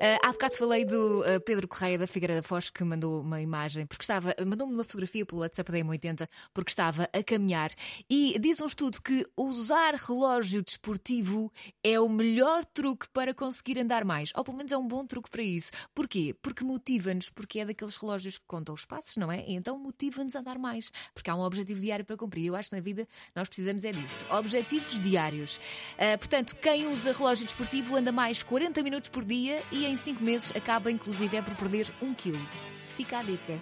Uh, há bocado falei do uh, Pedro Correia da Figueira da Foz que mandou uma imagem, porque estava, mandou-me uma fotografia pelo WhatsApp da M80 porque estava a caminhar e diz um estudo que usar relógio desportivo é o melhor truque para conseguir andar mais, ou pelo menos é um bom truque para isso. Porquê? Porque motiva-nos, porque é daqueles relógios que contam os passos, não é? E então motiva-nos a andar mais, porque há um objetivo diário para cumprir. Eu acho que na vida nós precisamos é disto. Objetivos diários. Uh, portanto, quem usa relógio desportivo anda mais 40 minutos por dia e em 5 meses acaba inclusive é por perder 1 um quilo. Fica a dica.